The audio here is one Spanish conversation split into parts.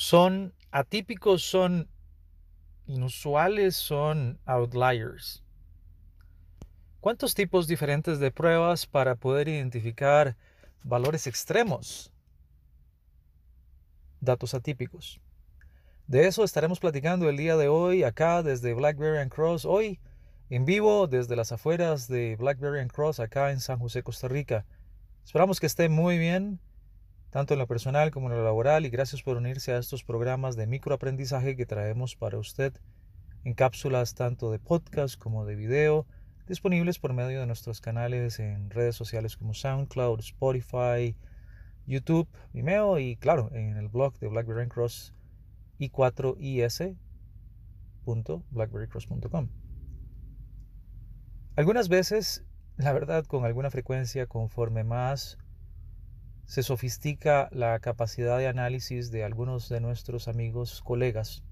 ¿Son atípicos, son inusuales, son outliers? ¿Cuántos tipos diferentes de pruebas para poder identificar valores extremos? Datos atípicos. De eso estaremos platicando el día de hoy acá desde Blackberry and Cross, hoy en vivo desde las afueras de Blackberry and Cross acá en San José, Costa Rica. Esperamos que esté muy bien, tanto en lo personal como en lo laboral, y gracias por unirse a estos programas de microaprendizaje que traemos para usted en cápsulas tanto de podcast como de video, disponibles por medio de nuestros canales en redes sociales como SoundCloud, Spotify, YouTube, Vimeo y claro, en el blog de Blackberry Cross i4is.blackberrycross.com. Algunas veces, la verdad, con alguna frecuencia, conforme más se sofistica la capacidad de análisis de algunos de nuestros amigos, colegas,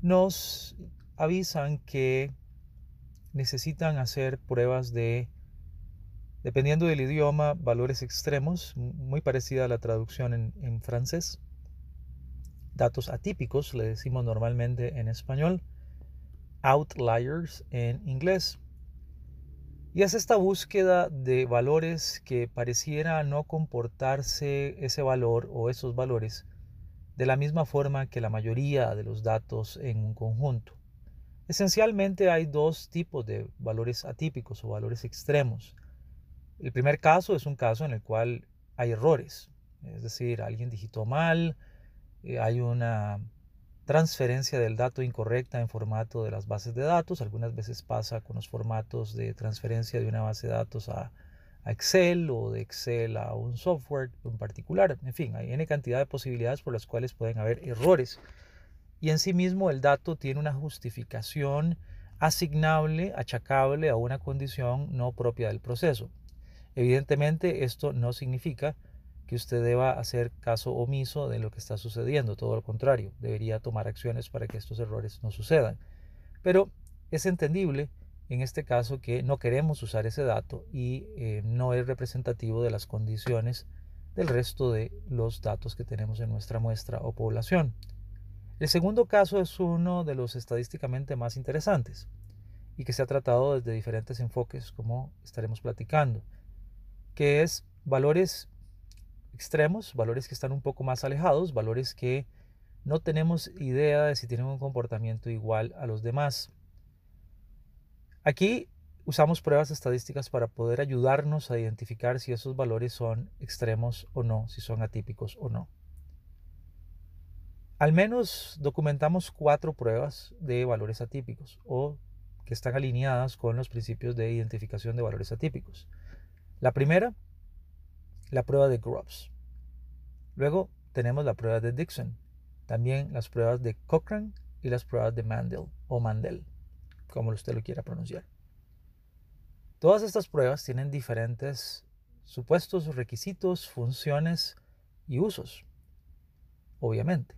nos avisan que necesitan hacer pruebas de, dependiendo del idioma, valores extremos, muy parecida a la traducción en, en francés. Datos atípicos, le decimos normalmente en español, outliers en inglés. Y es esta búsqueda de valores que pareciera no comportarse ese valor o esos valores de la misma forma que la mayoría de los datos en un conjunto. Esencialmente hay dos tipos de valores atípicos o valores extremos. El primer caso es un caso en el cual hay errores, es decir, alguien digitó mal, eh, hay una transferencia del dato incorrecta en formato de las bases de datos. Algunas veces pasa con los formatos de transferencia de una base de datos a, Excel o de Excel a un software en particular. En fin, hay N cantidad de posibilidades por las cuales pueden haber errores. Y en sí mismo el dato tiene una justificación asignable, achacable a una condición no propia del proceso. Evidentemente esto no significa que usted deba hacer caso omiso de lo que está sucediendo, todo lo contrario, debería tomar acciones para que estos errores no sucedan. Pero es entendible en este caso que no queremos usar ese dato y eh, no es representativo de las condiciones del resto de los datos que tenemos en nuestra muestra o población. El segundo caso es uno de los estadísticamente más interesantes y que se ha tratado desde diferentes enfoques, como estaremos platicando, que es valores extremos, valores que están un poco más alejados, valores que no tenemos idea de si tienen un comportamiento igual a los demás. Aquí usamos pruebas estadísticas para poder ayudarnos a identificar si esos valores son extremos o no, si son atípicos o no. Al menos documentamos cuatro pruebas de valores atípicos o que están alineadas con los principios de identificación de valores atípicos. La primera la prueba de Grubbs. Luego tenemos la prueba de Dixon, también las pruebas de Cochrane y las pruebas de Mandel o Mandel, como usted lo quiera pronunciar. Todas estas pruebas tienen diferentes supuestos, requisitos, funciones y usos, obviamente.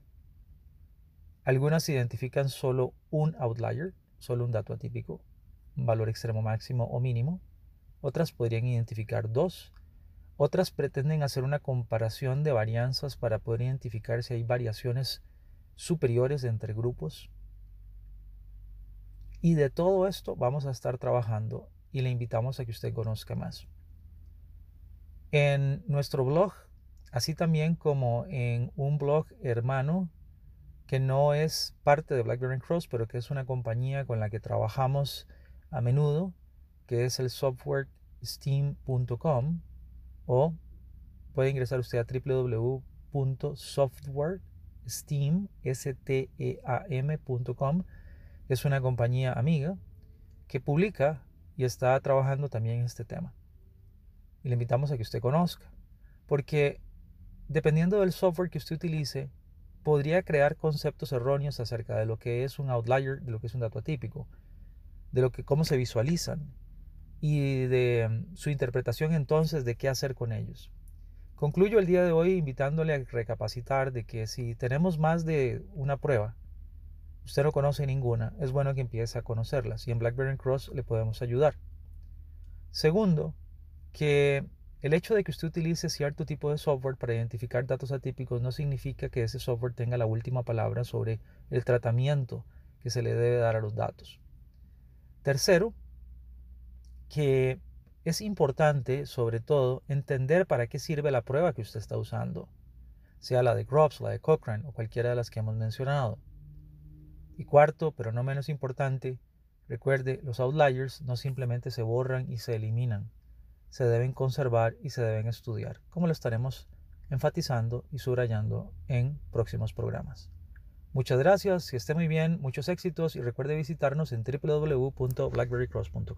Algunas identifican solo un outlier, solo un dato atípico, un valor extremo máximo o mínimo. Otras podrían identificar dos otras pretenden hacer una comparación de varianzas para poder identificar si hay variaciones superiores entre grupos. Y de todo esto vamos a estar trabajando y le invitamos a que usted conozca más. En nuestro blog, así también como en un blog hermano que no es parte de BlackBerry Cross, pero que es una compañía con la que trabajamos a menudo, que es el software steam.com o puede ingresar usted a www.softwaresteam.com. Es una compañía amiga que publica y está trabajando también en este tema. Y le invitamos a que usted conozca, porque dependiendo del software que usted utilice, podría crear conceptos erróneos acerca de lo que es un outlier, de lo que es un dato atípico, de lo que cómo se visualizan y de su interpretación entonces de qué hacer con ellos. Concluyo el día de hoy invitándole a recapacitar de que si tenemos más de una prueba, usted no conoce ninguna, es bueno que empiece a conocerlas y en BlackBerry Cross le podemos ayudar. Segundo, que El hecho de que usted utilice cierto tipo de software para identificar datos atípicos no significa que ese software tenga la última palabra sobre el tratamiento que se le debe dar a los datos. Tercero, que es importante, sobre todo, entender para qué sirve la prueba que usted está usando, sea la de Groves, la de Cochrane o cualquiera de las que hemos mencionado. Y cuarto, pero no menos importante, recuerde, los outliers no simplemente se borran y se eliminan, se deben conservar y se deben estudiar, como lo estaremos enfatizando y subrayando en próximos programas. Muchas gracias, que esté muy bien, muchos éxitos y recuerde visitarnos en www.blackberrycross.com.